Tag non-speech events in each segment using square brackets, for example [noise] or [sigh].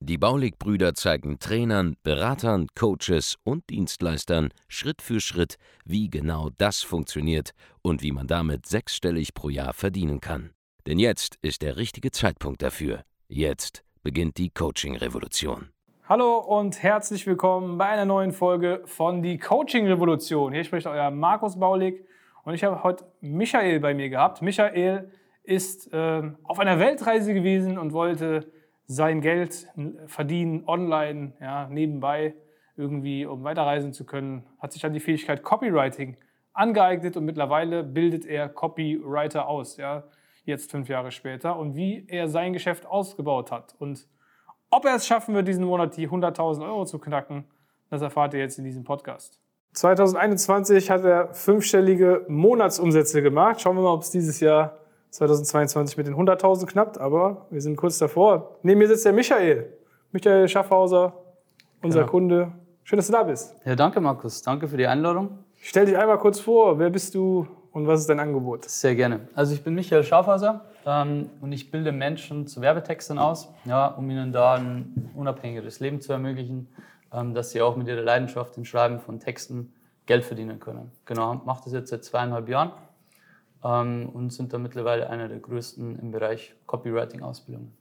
Die Baulig-Brüder zeigen Trainern, Beratern, Coaches und Dienstleistern Schritt für Schritt, wie genau das funktioniert und wie man damit sechsstellig pro Jahr verdienen kann. Denn jetzt ist der richtige Zeitpunkt dafür. Jetzt beginnt die Coaching-Revolution. Hallo und herzlich willkommen bei einer neuen Folge von Die Coaching-Revolution. Hier spricht euer Markus Baulig und ich habe heute Michael bei mir gehabt. Michael ist äh, auf einer Weltreise gewesen und wollte sein Geld verdienen online, ja, nebenbei irgendwie, um weiterreisen zu können, hat sich dann die Fähigkeit Copywriting angeeignet und mittlerweile bildet er Copywriter aus, ja, jetzt fünf Jahre später und wie er sein Geschäft ausgebaut hat und ob er es schaffen wird, diesen Monat die 100.000 Euro zu knacken, das erfahrt ihr jetzt in diesem Podcast. 2021 hat er fünfstellige Monatsumsätze gemacht. Schauen wir mal, ob es dieses Jahr 2022 mit den 100.000 knappt, aber wir sind kurz davor. Neben mir sitzt der Michael. Michael Schaffhauser, unser genau. Kunde. Schön, dass du da bist. Ja, danke Markus. Danke für die Einladung. Stell dich einmal kurz vor. Wer bist du und was ist dein Angebot? Sehr gerne. Also ich bin Michael Schaffhauser ähm, und ich bilde Menschen zu Werbetextern aus, ja, um ihnen da ein unabhängiges Leben zu ermöglichen, ähm, dass sie auch mit ihrer Leidenschaft im Schreiben von Texten Geld verdienen können. Genau, mache das jetzt seit zweieinhalb Jahren ähm, und sind da mittlerweile einer der größten im Bereich Copywriting-Ausbildungen.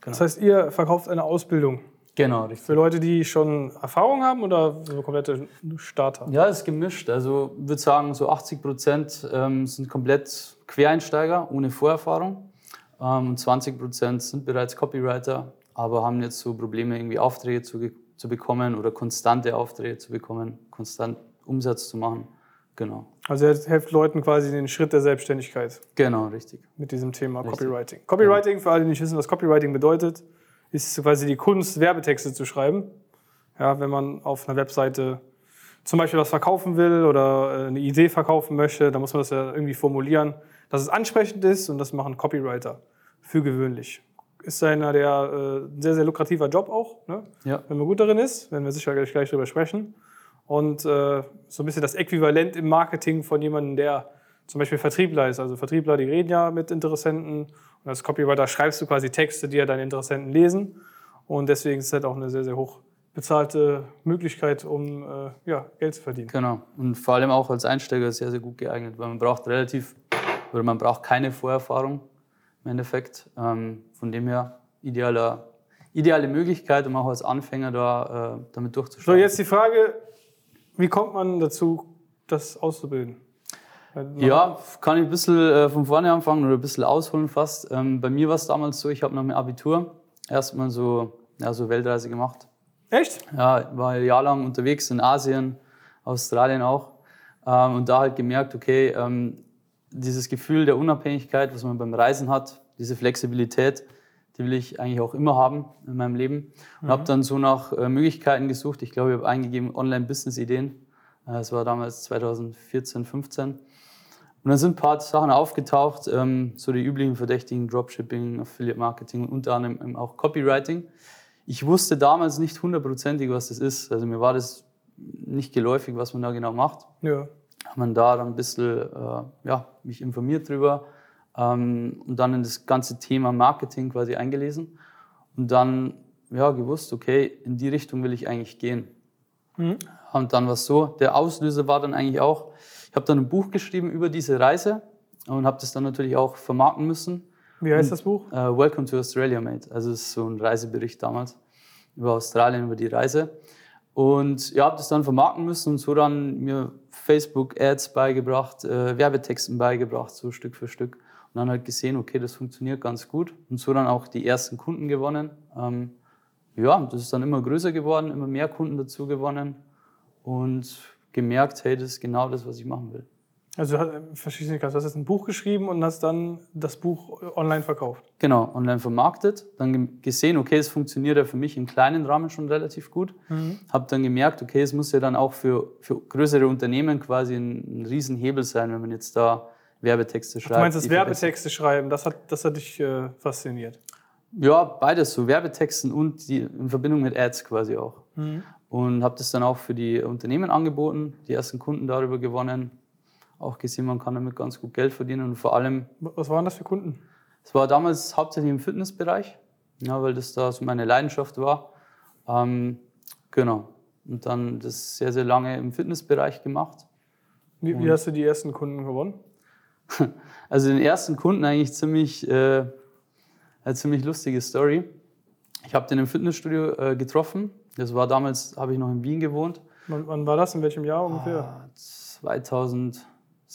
Genau. Das heißt, ihr verkauft eine Ausbildung? Genau, richtig. Für Leute, die schon Erfahrung haben oder so komplette Starter? Ja, es ist gemischt. Also ich würde sagen, so 80 Prozent ähm, sind komplett Quereinsteiger ohne Vorerfahrung. Ähm, und 20 Prozent sind bereits Copywriter, aber haben jetzt so Probleme, irgendwie Aufträge zu, zu bekommen oder konstante Aufträge zu bekommen, konstant Umsatz zu machen. Genau. Also er hilft Leuten quasi den Schritt der Selbstständigkeit. Genau, richtig. Mit diesem Thema richtig. Copywriting. Copywriting, für alle, die nicht wissen, was Copywriting bedeutet, ist quasi die Kunst, Werbetexte zu schreiben. Ja, wenn man auf einer Webseite zum Beispiel was verkaufen will oder äh, eine Idee verkaufen möchte, dann muss man das ja irgendwie formulieren, dass es ansprechend ist und das machen Copywriter für gewöhnlich. Ist einer der äh, sehr, sehr lukrativer Job auch, ne? ja. wenn man gut darin ist, werden wir sicher gleich, gleich drüber sprechen und äh, so ein bisschen das Äquivalent im Marketing von jemandem, der zum Beispiel Vertriebler ist. Also Vertriebler, die reden ja mit Interessenten und als Copywriter schreibst du quasi Texte, die ja deine Interessenten lesen und deswegen ist es halt auch eine sehr, sehr hoch bezahlte Möglichkeit, um äh, ja, Geld zu verdienen. Genau und vor allem auch als Einsteiger sehr, sehr gut geeignet, weil man braucht relativ oder man braucht keine Vorerfahrung im Endeffekt. Ähm, von dem her idealer ideale Möglichkeit, um auch als Anfänger da, äh, damit durchzustarten. So, jetzt die Frage, wie kommt man dazu, das auszubilden? Ja, kann ich ein bisschen äh, von vorne anfangen oder ein bisschen ausholen fast. Ähm, bei mir war es damals so, ich habe nach dem Abitur erstmal so, ja, so Weltreise gemacht. Echt? Ja, war ein Jahr lang unterwegs in Asien, Australien auch. Ähm, und da halt gemerkt, okay, ähm, dieses Gefühl der Unabhängigkeit, was man beim Reisen hat, diese Flexibilität, die will ich eigentlich auch immer haben in meinem Leben. Und mhm. habe dann so nach äh, Möglichkeiten gesucht. Ich glaube, ich habe eingegeben Online-Business-Ideen. Äh, das war damals 2014, 15. Und dann sind ein paar Sachen aufgetaucht, ähm, so die üblichen Verdächtigen, Dropshipping, Affiliate-Marketing und unter anderem auch Copywriting. Ich wusste damals nicht hundertprozentig, was das ist. Also mir war das nicht geläufig, was man da genau macht. Ja. Habe man da dann ein bisschen äh, ja, mich informiert drüber, ähm, und dann in das ganze Thema Marketing quasi eingelesen und dann ja, gewusst, okay, in die Richtung will ich eigentlich gehen. Mhm. Und dann war es so, der Auslöser war dann eigentlich auch, ich habe dann ein Buch geschrieben über diese Reise und habe das dann natürlich auch vermarkten müssen. Wie heißt das Buch? Uh, Welcome to Australia, Mate. Also es ist so ein Reisebericht damals über Australien, über die Reise. Und ja, habe das dann vermarkten müssen und so dann mir Facebook-Ads beigebracht, äh, Werbetexten beigebracht, so Stück für Stück. Und dann halt gesehen, okay, das funktioniert ganz gut. Und so dann auch die ersten Kunden gewonnen. Ähm, ja, das ist dann immer größer geworden, immer mehr Kunden dazu gewonnen und gemerkt, hey, das ist genau das, was ich machen will. Also ich nicht ganz. Du hast jetzt ein Buch geschrieben und hast dann das Buch online verkauft. Genau, online vermarktet. Dann gesehen, okay, es funktioniert ja für mich im kleinen Rahmen schon relativ gut. Mhm. Habe dann gemerkt, okay, es muss ja dann auch für, für größere Unternehmen quasi ein, ein Riesenhebel sein, wenn man jetzt da Werbetexte schreibt. Du meinst das Werbetexte schreiben, das hat, das hat dich äh, fasziniert? Ja, beides, so Werbetexten und die in Verbindung mit Ads quasi auch. Mhm. Und habe das dann auch für die Unternehmen angeboten, die ersten Kunden darüber gewonnen auch gesehen, man kann damit ganz gut Geld verdienen und vor allem. Was waren das für Kunden? Es war damals hauptsächlich im Fitnessbereich, ja, weil das da so meine Leidenschaft war. Ähm, genau. Und dann das sehr, sehr lange im Fitnessbereich gemacht. Wie, wie hast du die ersten Kunden gewonnen? [laughs] Also den ersten Kunden eigentlich ziemlich, äh, eine ziemlich lustige Story. Ich habe den im Fitnessstudio äh, getroffen. Das war damals, habe ich noch in Wien gewohnt. Wann, wann, war das? In welchem Jahr ungefähr? Ah, 2000.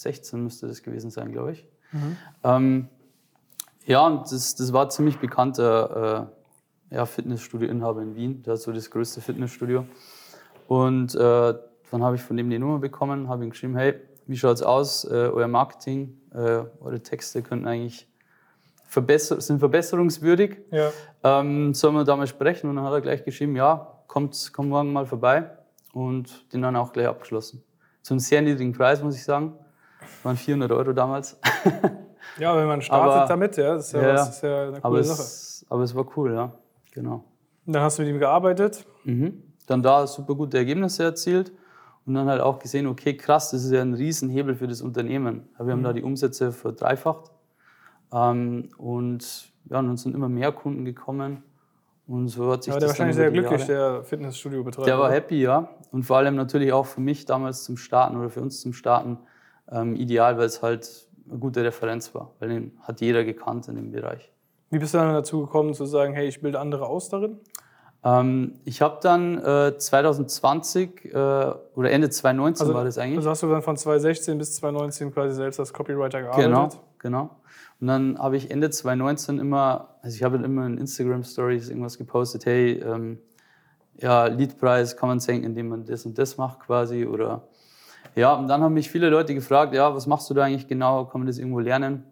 16 müsste das gewesen sein, glaube ich. Mhm. Ähm, ja, und das, das war ziemlich bekannter äh, ja, Fitnessstudio-Inhaber in Wien. Der hat so das größte Fitnessstudio. Und äh, dann habe ich von dem die Nummer bekommen, habe ihm geschrieben, hey, wie schaut es aus? Äh, euer Marketing, äh, eure Texte könnten eigentlich verbesser sind verbesserungswürdig. Ja. Ähm, sollen wir da mal sprechen? Und dann hat er gleich geschrieben, ja, kommt, kommt morgen mal vorbei. Und den dann auch gleich abgeschlossen. Zu einem sehr niedrigen Preis, muss ich sagen waren 400 Euro damals. [laughs] ja, wenn man startet aber, damit, ja, das ist ja, ja, was, ist ja eine coole Sache. Es, aber es war cool, ja, genau. Und dann hast du mit ihm gearbeitet? Mhm. Dann da super gute Ergebnisse erzielt und dann halt auch gesehen, okay, krass, das ist ja ein Riesenhebel für das Unternehmen. Wir haben mhm. da die Umsätze verdreifacht ähm, und ja, und dann sind immer mehr Kunden gekommen. Und so hat sich ja, der wahrscheinlich sehr glücklich, Jahre, der Fitnessstudio-Betreiber. Der war happy, ja. Und vor allem natürlich auch für mich damals zum Starten oder für uns zum Starten ähm, ideal, weil es halt eine gute Referenz war, weil den hat jeder gekannt in dem Bereich. Wie bist du dann dazu gekommen zu sagen, hey, ich bilde andere aus darin? Ähm, ich habe dann äh, 2020 äh, oder Ende 2019 also, war das eigentlich. Also hast du dann von 2016 bis 2019 quasi selbst als Copywriter gearbeitet? Genau, genau. Und dann habe ich Ende 2019 immer, also ich habe immer in Instagram Stories irgendwas gepostet, hey, ähm, ja, Leadpreis kann man senken, indem man das und das macht quasi oder ja, und dann haben mich viele Leute gefragt, ja, was machst du da eigentlich genau? Kann man das irgendwo lernen?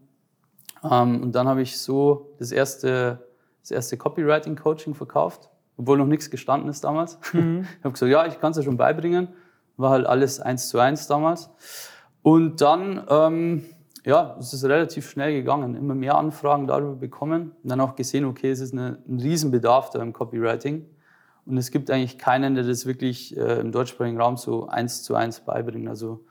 Ähm, und dann habe ich so das erste, das erste Copywriting-Coaching verkauft, obwohl noch nichts gestanden ist damals. [laughs] Mhm. Ich habe gesagt, ja, ich kann es ja schon beibringen. War halt alles eins zu eins damals. Und dann, ähm, ja, es ist relativ schnell gegangen. Immer mehr Anfragen darüber bekommen. Und dann auch gesehen, okay, es ist eine, ein Riesenbedarf da im Copywriting. Und es gibt eigentlich keinen, der das wirklich äh, im deutschsprachigen Raum so eins zu eins beibringt. Also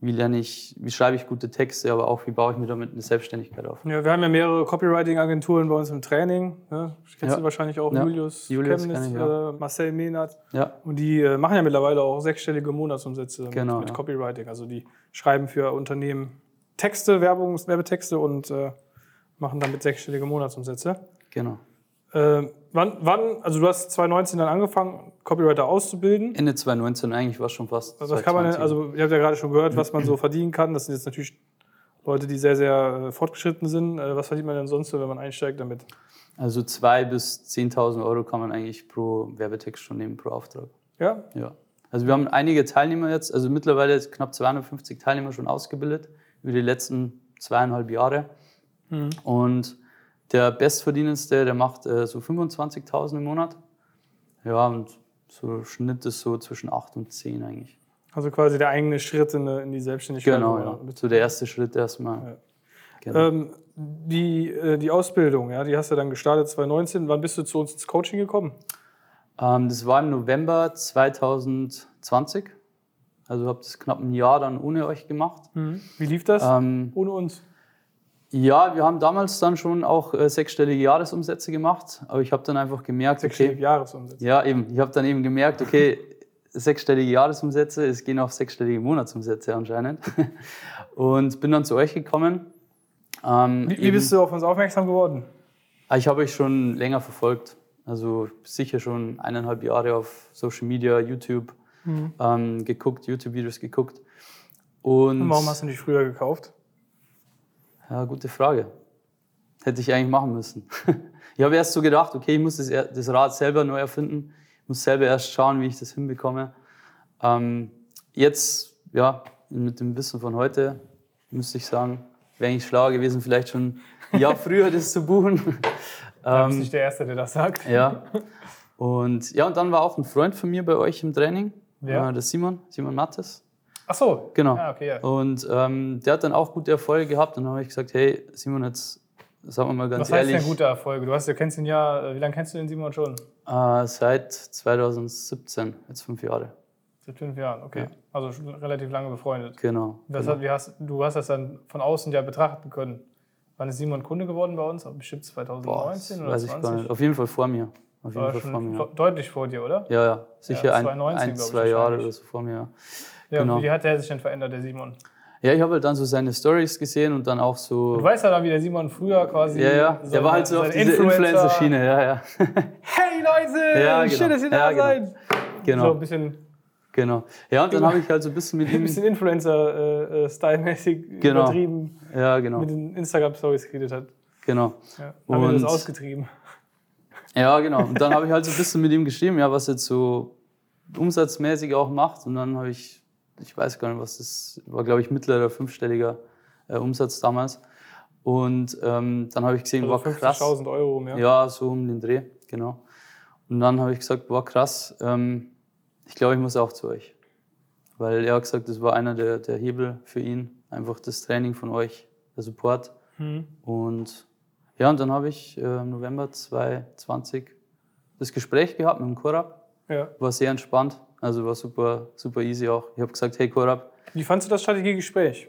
wie lerne ich, wie schreibe ich gute Texte, aber auch wie baue ich mir damit eine Selbstständigkeit auf. Ja, wir haben ja mehrere Copywriting-Agenturen bei uns im Training. Ne? Kennst ja. du wahrscheinlich auch ja. Julius, Julius Chemnitz, ich, ja. äh, Marcel Mehnert. Ja. Und die äh, machen ja mittlerweile auch sechsstellige Monatsumsätze genau, mit, mit Copywriting. Also die schreiben für Unternehmen Texte, Werbungs-, Werbetexte und äh, machen damit sechsstellige Monatsumsätze. Genau. Äh, wann, wann, also du hast 2019 dann angefangen, Copywriter auszubilden? Ende 2019 eigentlich war schon fast. Also, das kann man, also ihr habt ja gerade schon gehört, was man [clears throat] so verdienen kann. Das sind jetzt natürlich Leute, die sehr, sehr äh, fortgeschritten sind. Äh, was verdient man denn sonst so, wenn man einsteigt damit? Also 2.000 bis 10.000 Euro kann man eigentlich pro Werbetext schon nehmen, pro Auftrag. Ja? Ja. Also wir haben einige Teilnehmer jetzt, also mittlerweile knapp 250 Teilnehmer schon ausgebildet über die letzten zweieinhalb Jahre. Mhm. Und der Bestverdienendste, der macht äh, so 25.000 im Monat. Ja, und so Schnitt ist so zwischen 8 und 10 eigentlich. Also quasi der eigene Schritt in, in die Selbstständigkeit. Genau, ja. So der erste Schritt erstmal. Ja. Genau. Ähm, die, äh, die Ausbildung, ja, die hast du dann gestartet 2019. Wann bist du zu uns ins Coaching gekommen? Ähm, das war im November 2020. Also habe das knapp ein Jahr dann ohne euch gemacht. Mhm. Wie lief das ähm, ohne uns? Ja, wir haben damals dann schon auch äh, sechsstellige Jahresumsätze gemacht, aber ich habe dann einfach gemerkt, sechsstellige okay, Jahresumsätze. Ja, eben. Ich habe dann eben gemerkt, okay, sechsstellige Jahresumsätze, es gehen auf sechsstellige Monatsumsätze anscheinend. [laughs] Und bin dann zu euch gekommen. Ähm, wie, wie bist du auf uns aufmerksam geworden? Ah, ich habe euch schon länger verfolgt. Also sicher schon eineinhalb Jahre auf Social Media, YouTube mhm. ähm, geguckt, YouTube-Videos geguckt. Und, Und warum hast du nicht früher gekauft? Ja, gute Frage. Hätte ich eigentlich machen müssen. [laughs] Ich habe erst so gedacht, okay, ich muss das, das Rad selber neu erfinden. Ich muss selber erst schauen, wie ich das hinbekomme. Ähm, jetzt, ja, mit dem Wissen von heute müsste ich sagen, wäre eigentlich schlauer gewesen, vielleicht schon ein Jahr [laughs] früher das zu buchen. [laughs] Du bist Ähm, nicht der Erste, der das sagt. ja. Und ja, und dann war auch ein Freund von mir bei euch im Training, Wer? äh, der Simon, Simon Mattes. Ach so. Genau. Ja, okay, ja. Und ähm, der hat dann auch gute Erfolge gehabt. Und dann habe ich gesagt, hey, Simon, jetzt sagen wir mal ganz Was heißt ehrlich, denn gute Erfolge? Du, hast, du kennst ihn ja, äh, wie lange kennst du den Simon schon? äh, seit 2017, jetzt fünf Jahre. Seit fünf Jahren, okay. Ja. Also schon relativ lange befreundet. Genau. Das genau. hat, hast, du hast das dann von außen ja betrachten können. Wann ist Simon Kunde geworden bei uns? Bestimmt 2019 Boah, oder weiß ich 20? gar nicht. Auf jeden Fall vor mir. Auf jeden War Fall vor schon mir. vor- deutlich vor dir, oder? Ja, ja, sicher Ja, ein, 2019, ein ich, zwei Jahre oder so vor mir. Ja, Ja, Genau. Wie hat der sich denn verändert, der Simon? ja ich habe halt dann so seine Stories gesehen und dann auch so. Du weißt ja dann, wie der Simon früher quasi. ja, ja, der seine- war halt so auf diese Influencer-Schiene, ja, ja. [laughs] Hey Leute, Ja, genau. schön, dass ihr da Ja, genau. seid. So genau, ein bisschen, genau. Ja, und dann habe ich halt so ein bisschen mit [laughs] ein ihm. bisschen Influencer-Style-mäßig Genau. übertrieben Ja, genau, mit den Instagram-Stories geredet hat. genau. Ja. Haben wir das Und- ausgetrieben. Ja, genau. Und dann habe ich halt so ein bisschen mit ihm geschrieben, ja, was jetzt so umsatzmäßig auch macht. Und dann habe ich, ich weiß gar nicht, was das war, glaube ich, mittlerer fünfstelliger äh, Umsatz damals. Und ähm, dann habe ich gesehen, Also war krass. 50.000 Euro mehr. Ja, so um den Dreh, genau. Und dann habe ich gesagt, boah, krass, ähm, ich glaube, ich muss auch zu euch. Weil er hat gesagt, das war einer der, der Hebel für ihn, einfach das Training von euch, der Support. Mhm. Und ja, und dann habe ich äh, im November 2020 das Gespräch gehabt mit dem Korab. Ja. War sehr entspannt, also war super, super easy auch. Ich habe gesagt, hey Korab, Wie fandst du das Strategiegespräch?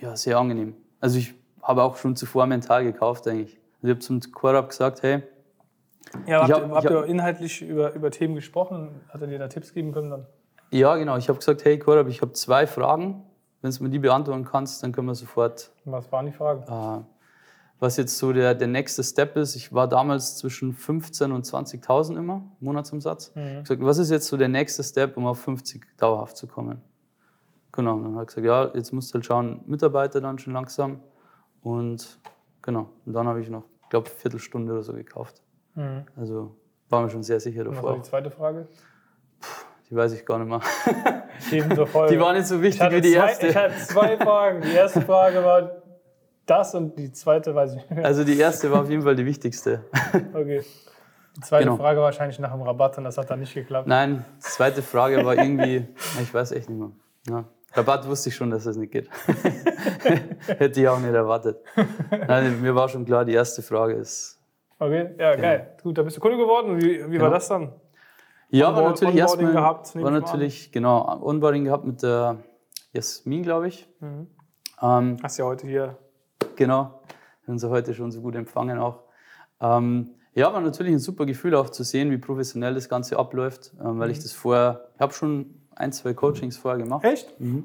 ja, sehr angenehm. Also ich habe auch schon zuvor mental gekauft eigentlich. Also ich habe zum Korab gesagt, hey, Ja, habt, hab- ihr- habt ich ihr hab- inhaltlich über, über Themen gesprochen? Hat er dir da Tipps geben können dann? Ja, genau. Ich habe gesagt, hey Korab, ich habe zwei Fragen. Wenn du mir die beantworten kannst, dann können wir sofort, Was waren die Fragen? äh, was jetzt so der, der nächste Step ist. Ich war damals zwischen 15.000 und 20.000 immer, Monatsumsatz. Ich hab gesagt, was ist jetzt so der nächste Step, um auf 50 dauerhaft zu kommen? Genau, und dann hat er gesagt, ja, jetzt musst du halt schauen, Mitarbeiter dann schon langsam. Und genau, und dann habe ich noch, ich glaube, eine Viertelstunde oder so gekauft. Mhm. Also war mir schon sehr sicher Und was davor. war die zweite Frage? Die weiß ich gar nicht mehr. Ebenso voll. [laughs] Die war nicht so ich wichtig wie die zwei, erste. ich hatte zwei Fragen. Die erste Frage war das und die zweite weiß ich nicht mehr. Also die erste war auf jeden Fall die wichtigste. [laughs] Okay. Die zweite Genau. Frage wahrscheinlich nach dem Rabatt und das hat dann nicht geklappt. Nein, die zweite Frage war irgendwie, [laughs] ich weiß echt nicht mehr. Ja. Rabatt wusste ich schon, dass das nicht geht. [laughs] Hätte ich auch nicht erwartet. Nein, mir war schon klar, die erste Frage ist. Okay, ja, geil. Gut, da bist du Kunde geworden. Wie, wie war Genau. das dann? Ja, war Onboard- natürlich Onboarding erstmal. gehabt, war ich mal an. natürlich, genau, Onboarding gehabt mit der Jasmin, glaube ich. Mhm. Ähm, Hast ja heute hier. Genau, haben sie heute schon so gut empfangen auch. Ähm, ja, war natürlich ein super Gefühl auch zu sehen, wie professionell das Ganze abläuft, ähm, weil ich das vorher, ich habe schon ein, zwei Coachings vorher gemacht. Echt? Mhm.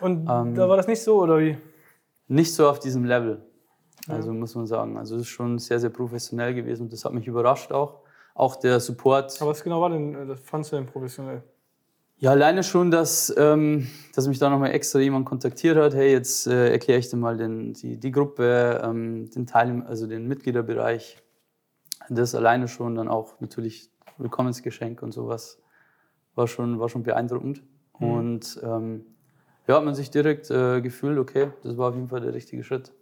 Und Ähm, da war das nicht so, oder wie? Nicht so auf diesem Level, also muss man sagen. Also es ist schon sehr, sehr professionell gewesen und das hat mich überrascht auch. Auch der Support. Aber was genau war denn, äh, das fandst du denn professionell? Ja, alleine schon, dass, ähm, dass mich da nochmal extra jemand kontaktiert hat. Hey, jetzt äh, erkläre ich dir mal den, die, die Gruppe, ähm, den Teil, also den Mitgliederbereich. Das alleine schon dann auch natürlich Willkommensgeschenk und sowas war schon, war schon beeindruckend. Und ähm, ja, hat man sich direkt äh, gefühlt, okay, das war auf jeden Fall der richtige Schritt.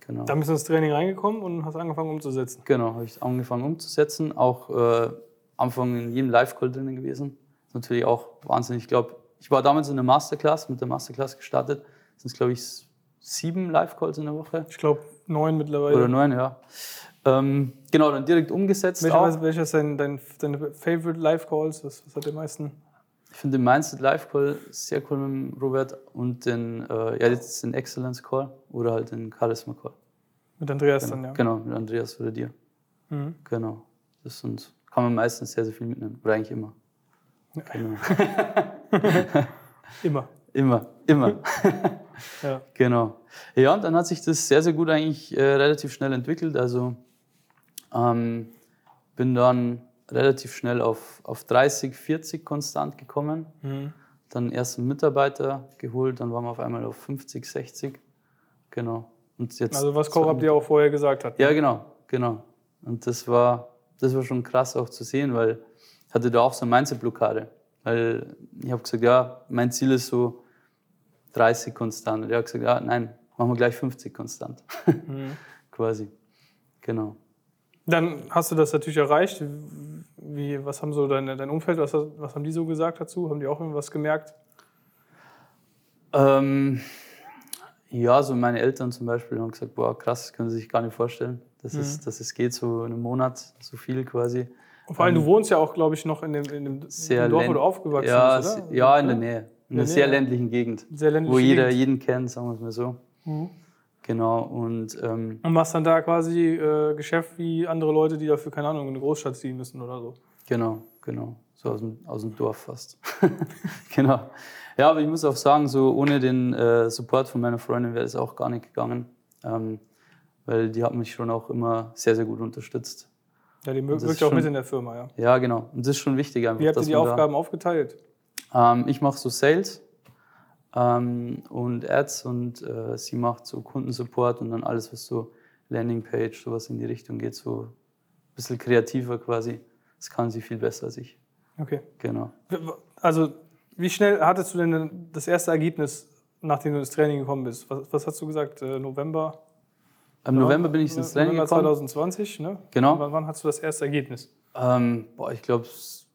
Genau. Dann bist du ins Training reingekommen und hast angefangen umzusetzen. Genau, habe ich angefangen umzusetzen. Auch äh, Anfang in jedem Live-Call drinnen gewesen. Natürlich auch Wahnsinn. Ich glaube, ich war damals in der Masterclass, mit der Masterclass gestartet. Sind es, glaube ich, sieben Live-Calls in der Woche. Ich glaube, neun mittlerweile. Oder neun, ja. Ähm, genau, dann direkt umgesetzt. Welcher, welcher ist dein, dein, deine Favorite Live Calls? Was, was hat der meisten? Ich finde den Mindset Live-Call sehr cool mit Robert und den, äh, ja, jetzt den Excellence-Call oder halt den Charisma-Call. Mit Andreas Genau, dann, ja. genau, mit Andreas oder dir. Mhm. Genau. Das sind, kann man meistens sehr, sehr viel mitnehmen. Oder eigentlich immer. Genau. [laughs] Immer. Immer, immer. Ja. genau. Ja, und dann hat sich das sehr, sehr gut eigentlich äh, relativ schnell entwickelt. Also ähm, bin dann relativ schnell auf, auf 30, 40 konstant gekommen. Mhm. Dann erst einen Mitarbeiter geholt, dann waren wir auf einmal auf 50, 60. Genau. Und jetzt Also was Korab dir auch vorher gesagt hat. Ja, genau, genau. Und das war, das war schon krass auch zu sehen, weil ich hatte da auch so eine Mindset-Blockade. Weil ich habe gesagt, ja, mein Ziel ist so 30 konstant. Und er hat gesagt, ja, nein, machen wir gleich 50 konstant. [laughs] Mhm. Quasi. Genau. Dann hast du das natürlich erreicht. Wie, was haben so dein, dein Umfeld, was, was haben die so gesagt dazu? Haben die auch irgendwas gemerkt? Ähm, ja, so meine Eltern zum Beispiel haben gesagt, boah, krass, das können sie sich gar nicht vorstellen, dass, mhm. es, dass es geht, so in einem Monat, so viel quasi. Und vor allem, ähm, du wohnst ja auch, glaube ich, noch in dem, in dem Dorf, wo du aufgewachsen ja, bist, oder? Ja, in der Nähe. In einer sehr ländlichen Gegend. Sehr ländliche wo jeder Gegend. jeden kennt, sagen wir es mal so. Mhm. Genau. Und, ähm, und machst dann da quasi äh, Geschäft wie andere Leute, die dafür, keine Ahnung, in eine Großstadt ziehen müssen oder so. Genau, genau. So aus dem, aus dem Dorf fast. [laughs] genau. Ja, aber ich muss auch sagen, so ohne den äh, Support von meiner Freundin wäre es auch gar nicht gegangen. Ähm, weil die hat mich schon auch immer sehr, sehr gut unterstützt. Ja, die wirkt auch mit in der Firma, ja. Ja, genau. Und das ist schon wichtig einfach. Wie habt ihr die Aufgaben da, aufgeteilt? Ähm, ich mache so Sales ähm, und Ads und äh, sie macht so Kundensupport und dann alles, was so Landingpage, sowas in die Richtung geht, so ein bisschen kreativer quasi. Das kann sie viel besser als ich. Okay. Genau. Also, wie schnell hattest du denn das erste Ergebnis, nachdem du ins Training gekommen bist? Was, was hast du gesagt? Äh, November? Im November bin ich ins Training November gekommen. 2020, ne? Genau. Wann, wann hast du das erste Ergebnis? Ähm, boah, ich glaube,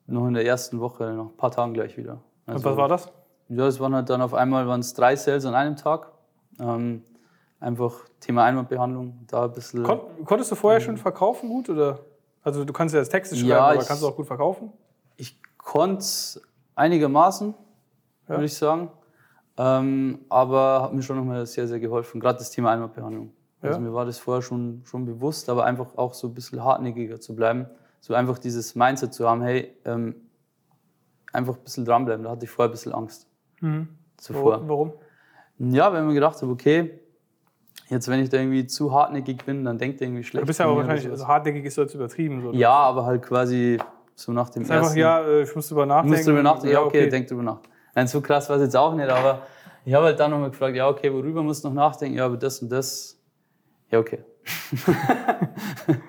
noch in der ersten Woche, noch ein paar Tagen gleich wieder. Also, Und was war das? Ja, es waren halt dann auf einmal waren es drei Sales an einem Tag. Ähm, einfach Thema Einwandbehandlung, da ein bisschen. Kon konntest du vorher ähm, schon verkaufen gut oder? Also du kannst ja das Texte schreiben, ja, aber kannst du auch gut verkaufen? Ich konnte es einigermaßen, ja. würde ich sagen. Ähm, aber hat mir schon nochmal sehr, sehr geholfen, gerade das Thema Einwandbehandlung. Ja. Also mir war das vorher schon, schon bewusst, aber einfach auch so ein bisschen hartnäckiger zu bleiben. So einfach dieses Mindset zu haben, hey, ähm, einfach ein bisschen dranbleiben. Da hatte ich vorher ein bisschen Angst. Mhm. Zuvor. Warum? Ja, wenn man gedacht hat, okay, jetzt wenn ich da irgendwie zu hartnäckig bin, dann denkt er irgendwie schlecht. Du bist ja aber wahrscheinlich, also hartnäckig ist jetzt übertrieben. So, ja, aber halt quasi so nach dem ist ersten. Einfach, ja, äh, ich muss drüber nachdenken. Musst drüber nachdenken, ja, okay, okay. denk drüber nach. Nein, so krass war es jetzt auch nicht, aber ich habe halt dann nochmal gefragt, ja, okay, worüber musst du noch nachdenken? Ja, aber das und das. Ja, okay. [laughs]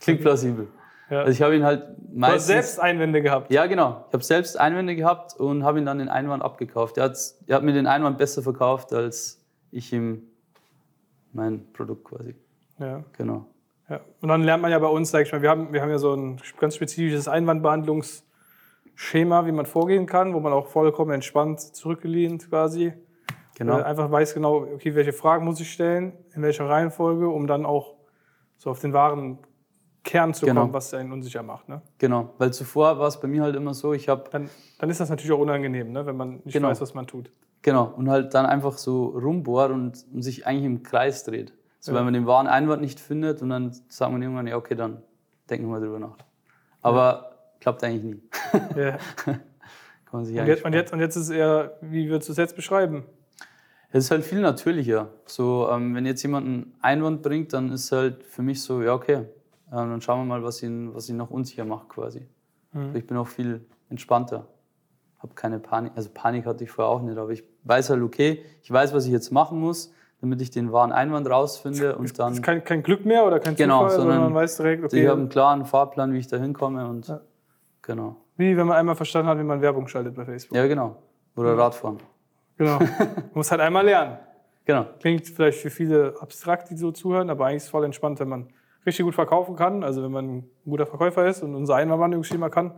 Klingt plausibel. Ja. Also ich habe ihn halt meistens... Du hast selbst Einwände gehabt? Ja, genau. Ich habe selbst Einwände gehabt und habe ihn dann den Einwand abgekauft. Er, er hat mir den Einwand besser verkauft, als ich ihm mein Produkt quasi. Ja. Genau. Ja. Und dann lernt man ja bei uns, sag ich mal, wir haben, wir haben ja so ein ganz spezifisches Einwandbehandlungsschema, wie man vorgehen kann, wo man auch vollkommen entspannt zurückgelehnt quasi genau. Äh, einfach weiß genau, okay, welche Fragen muss ich stellen, in welcher Reihenfolge, um dann auch so auf den wahren Kern zu genau. kommen, was einen unsicher macht. Ne? Genau, weil zuvor war es bei mir halt immer so, ich habe... Dann, dann ist das natürlich auch unangenehm, ne? wenn man nicht genau. weiß, was man tut. Genau, und halt dann einfach so rumbohrt und, und sich eigentlich im Kreis dreht. So, ja. wenn man den wahren Einwand nicht findet und dann sagt man irgendwann, ja, okay, dann denken wir mal drüber nach. Aber ja. klappt eigentlich nie. Ja. [laughs] Kann man sich und, jetzt, und, jetzt, und jetzt ist es eher, wie würdest du es jetzt beschreiben? Es ist halt viel natürlicher. So, ähm, wenn jetzt jemand einen Einwand bringt, dann ist halt für mich so, ja, okay, ähm, dann schauen wir mal, was ihn, was ihn noch unsicher macht quasi. Mhm. Ich bin auch viel entspannter. Habe keine Panik, also Panik hatte ich vorher auch nicht, aber ich weiß halt, okay, ich weiß, was ich jetzt machen muss, damit ich den wahren Einwand rausfinde und dann. Das ist kein, kein Glück mehr oder kein genau, Zufall, sondern, sondern man weiß direkt, okay. Ich habe einen klaren Fahrplan, wie ich da hinkomme und ja. genau. Wie wenn man einmal verstanden hat, wie man Werbung schaltet bei Facebook. Ja, genau. Oder mhm. Radfahren. Genau. Man [laughs] muss halt einmal lernen. Genau. Klingt vielleicht für viele abstrakt, die so zuhören, aber eigentlich ist es voll entspannt, wenn man richtig gut verkaufen kann. Also wenn man ein guter Verkäufer ist und unser Einwandbehandlungsschema kann,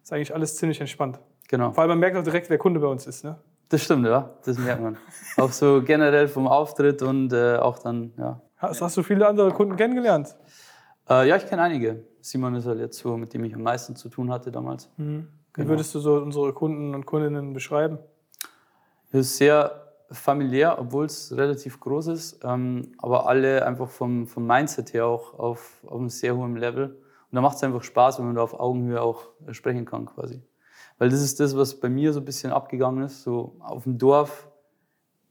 ist eigentlich alles ziemlich entspannt. Genau. Vor allem man merkt auch direkt, wer Kunde bei uns ist. Ne? Das stimmt, ja. Das merkt man. auch so generell vom Auftritt und äh, auch dann, ja. Hast, hast, du viele andere Kunden kennengelernt? Äh, ja, ich kenne einige. Simon ist halt jetzt so, mit dem ich am meisten zu tun hatte damals. Mhm. Wie genau. würdest du so unsere Kunden und Kundinnen beschreiben? Es ist sehr familiär, obwohl es relativ groß ist, ähm, aber alle einfach vom, vom Mindset her auch auf, auf einem sehr hohen Level. Und da macht es einfach Spaß, wenn man da auf Augenhöhe auch sprechen kann quasi. Weil das ist das, was bei mir so ein bisschen abgegangen ist. So auf dem Dorf,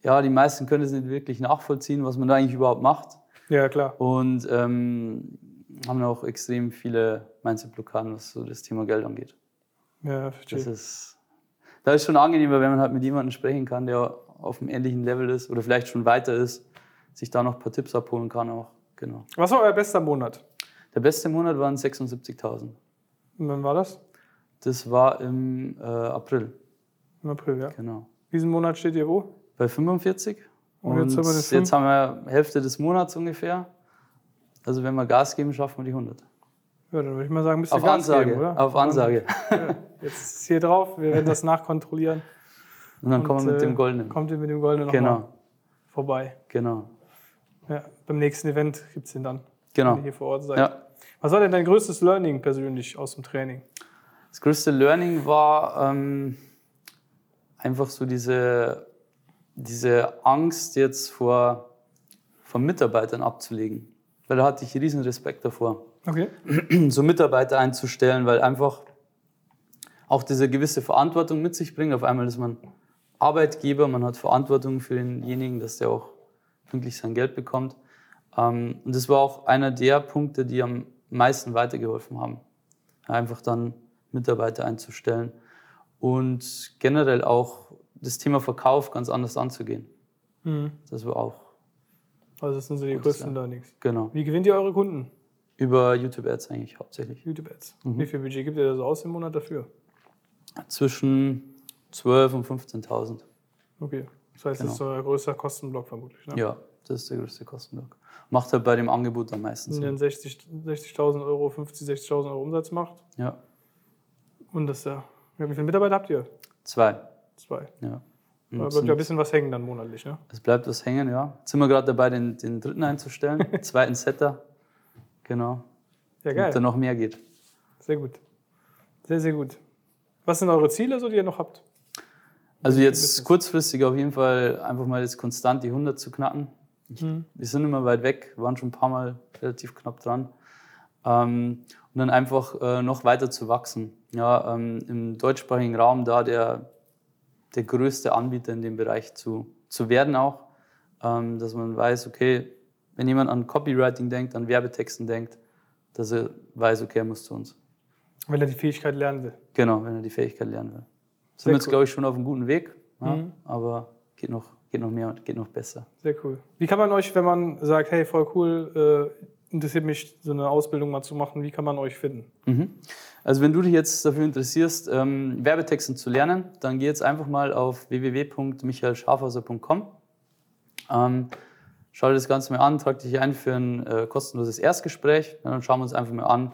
ja, die meisten können es nicht wirklich nachvollziehen, was man da eigentlich überhaupt macht. Ja, klar. Und ähm, haben auch extrem viele Mindset-Blockaden, was so das Thema Geld angeht. Ja, verstehe. Das ist, das ist schon angenehmer, wenn man halt mit jemandem sprechen kann, der auf einem ähnlichen Level ist oder vielleicht schon weiter ist, sich da noch ein paar Tipps abholen kann auch. Genau. Was war euer bester Monat? Der beste Monat waren 76.000. Und wann war das? Das war im äh, April, Im April, ja. genau. Diesen Monat steht ihr wo? Bei 45. Und Und, jetzt haben jetzt haben wir Hälfte des Monats ungefähr. Also wenn wir Gas geben, schaffen wir die 100. Ja, dann würde ich mal sagen, bist du Auf Gas Ansage. geben, oder? Auf Ansage. Ja, jetzt ist es hier drauf, wir werden das nachkontrollieren. Und dann kommen wir mit äh, dem Goldenen. Kommt ihr mit dem Goldenen Genau, vorbei. genau, Ja, beim nächsten Event gibt es den dann, wenn genau. ihr hier vor Ort seid. Ja. Was war denn dein größtes Learning persönlich aus dem Training? Das größte Learning war ähm, einfach so diese, diese Angst jetzt vor, vor Mitarbeitern abzulegen. Weil da hatte ich riesen Respekt davor. Okay. [clears throat] so Mitarbeiter einzustellen, weil einfach auch diese gewisse Verantwortung mit sich bringt. Auf einmal ist man Arbeitgeber, man hat Verantwortung für denjenigen, dass der auch pünktlich sein Geld bekommt. Ähm, Und das war auch einer der Punkte, die am meisten weitergeholfen haben. Einfach dann Mitarbeiter einzustellen und generell auch das Thema Verkauf ganz anders anzugehen. Mhm. Das war auch, Also das sind so die größten. Learnings. genau. Wie gewinnt ihr eure Kunden? Über YouTube Ads eigentlich hauptsächlich. YouTube Ads. Mhm. Wie viel Budget gibt ihr da so aus im Monat dafür? Zwischen 12.000 und 15.000. Okay. Das heißt, Genau. das ist euer größter Kostenblock vermutlich. Ne? Ja, das ist der größte Kostenblock. Macht halt bei dem Angebot am meisten Wenn ihr Sinn. 60 60.000 Euro, 50.000, 60.000 Euro Umsatz macht. Ja, Und das ja. ja. Wie viele Mitarbeiter habt ihr? zwei. Zwei. Ja. Da bleibt ja ein bisschen was hängen dann monatlich, ne? Es bleibt was hängen, ja. Jetzt sind wir gerade dabei, den, den dritten einzustellen, [laughs] zweiten Setter. Genau. Ja, Damit geil. da noch mehr geht. Sehr gut. Sehr, sehr gut. Was sind eure Ziele, so, die ihr noch habt? Also jetzt kurzfristig auf jeden Fall einfach mal jetzt konstant die 100 zu knacken. Ich, Mhm. Wir sind immer weit weg, waren schon ein paar Mal relativ knapp dran. Ähm, und dann einfach äh, noch weiter zu wachsen. Ja, ähm, Im deutschsprachigen Raum da der, der größte Anbieter in dem Bereich zu, zu werden auch. Ähm, dass man weiß, okay, wenn jemand an Copywriting denkt, an Werbetexten denkt, dass er weiß, okay, er muss zu uns. Wenn er die Fähigkeit lernen will. Genau, wenn er die Fähigkeit lernen will. Sind Sehr wir jetzt, cool. glaube ich, schon auf einem guten Weg, ja, Mhm. aber geht noch, geht noch mehr und geht noch besser. Sehr cool. Wie kann man euch, wenn man sagt, hey, voll cool, äh, interessiert mich, so eine Ausbildung mal zu machen, wie kann man euch finden? Mhm. Also wenn du dich jetzt dafür interessierst, ähm, Werbetexten zu lernen, dann geh jetzt einfach mal auf www.michaelschafhauser.com. Ähm, schau dir das Ganze mal an, trag dich ein für ein äh, kostenloses Erstgespräch. Ja, dann schauen wir uns einfach mal an,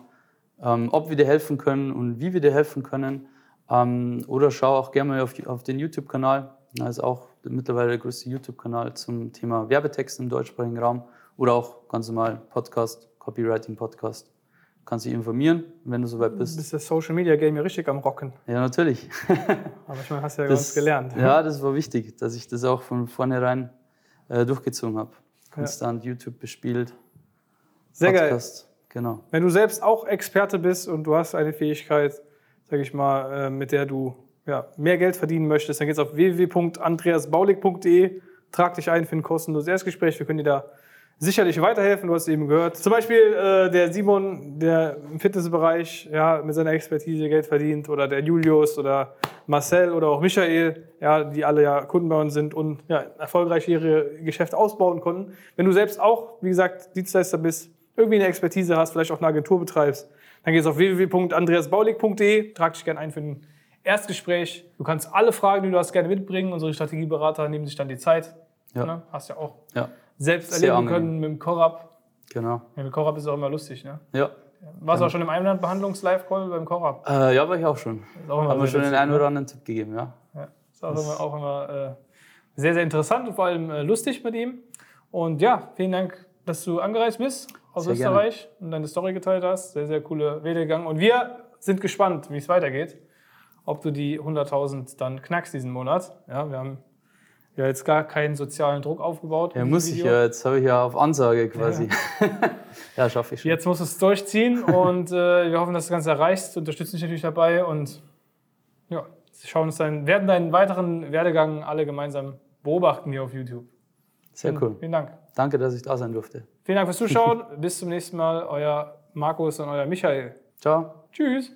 ähm, ob wir dir helfen können und wie wir dir helfen können. Ähm, oder schau auch gerne mal auf, die- auf den YouTube-Kanal. Da ist auch mittlerweile der größte YouTube-Kanal zum Thema Werbetexten im deutschsprachigen Raum. Oder auch ganz normal Podcast, Copywriting-Podcast. Kannst dich informieren, wenn du soweit Du bist. bist das Social Media Game ja richtig am Rocken. Ja, natürlich. [laughs] Aber ich meine, hast ja ganz gelernt. Ja, das war wichtig, dass ich das auch von vornherein äh, durchgezogen habe. Konstant YouTube bespielt, Sehr geil. Podcast. Genau. Wenn du selbst auch Experte bist und du hast eine Fähigkeit, sage ich mal, äh, mit der du ja, mehr Geld verdienen möchtest, dann geht's auf www.andreasbaulig.de, trag dich ein für ein kostenloses Erstgespräch. Wir können dir da sicherlich weiterhelfen. Du hast eben gehört. Zum Beispiel äh, der Simon, der im Fitnessbereich ja, mit seiner Expertise Geld verdient, oder der Julius oder Marcel oder auch Michael, ja, die alle ja Kunden bei uns sind und ja, erfolgreich ihre Geschäfte ausbauen konnten. Wenn du selbst auch, wie gesagt, Dienstleister bist, irgendwie eine Expertise hast, vielleicht auch eine Agentur betreibst, dann gehst du auf www.andreasbaulig.de, trag dich gerne ein für ein Erstgespräch. Du kannst alle Fragen, die du hast, gerne mitbringen. Unsere Strategieberater nehmen sich dann die Zeit. Ja. Ne? Hast ja auch Ja, selbst Sehr erleben angenehm. können mit dem Korab. genau. Ja, mit Korab ist auch immer lustig. Ne? Ja, Warst du auch schon im Einwandbehandlungs-Live-Call beim Korab? äh, ja war ich auch schon. Auch Haben wir schon den einen ne? oder anderen Tipp gegeben, ja. Ja, ist auch immer, auch immer äh, sehr, sehr interessant und vor allem äh, lustig mit ihm. Und ja, vielen Dank, dass du angereist bist aus Sehr gerne. Österreich und deine Story geteilt hast. Sehr, sehr coole Werdegang. Und wir sind gespannt, wie es weitergeht. Ob du die 100.000 dann knackst diesen Monat. Ja, wir haben ja jetzt gar keinen sozialen Druck aufgebaut. Ja, muss diesem ich Video. ja. Jetzt habe ich ja auf Ansage quasi. Ja, [laughs] schaffe ich schon. Jetzt musst du es durchziehen [laughs] und äh, wir hoffen, dass du das Ganze erreichst. Unterstützen dich natürlich dabei und ja, schauen uns dann, werden deinen weiteren Werdegang alle gemeinsam beobachten hier auf YouTube. Sehr cool. Vielen Dank. Danke, dass ich da sein durfte. Vielen Dank fürs Zuschauen. [laughs] Bis zum nächsten Mal. Euer Markus und euer Michael. Ciao. Tschüss.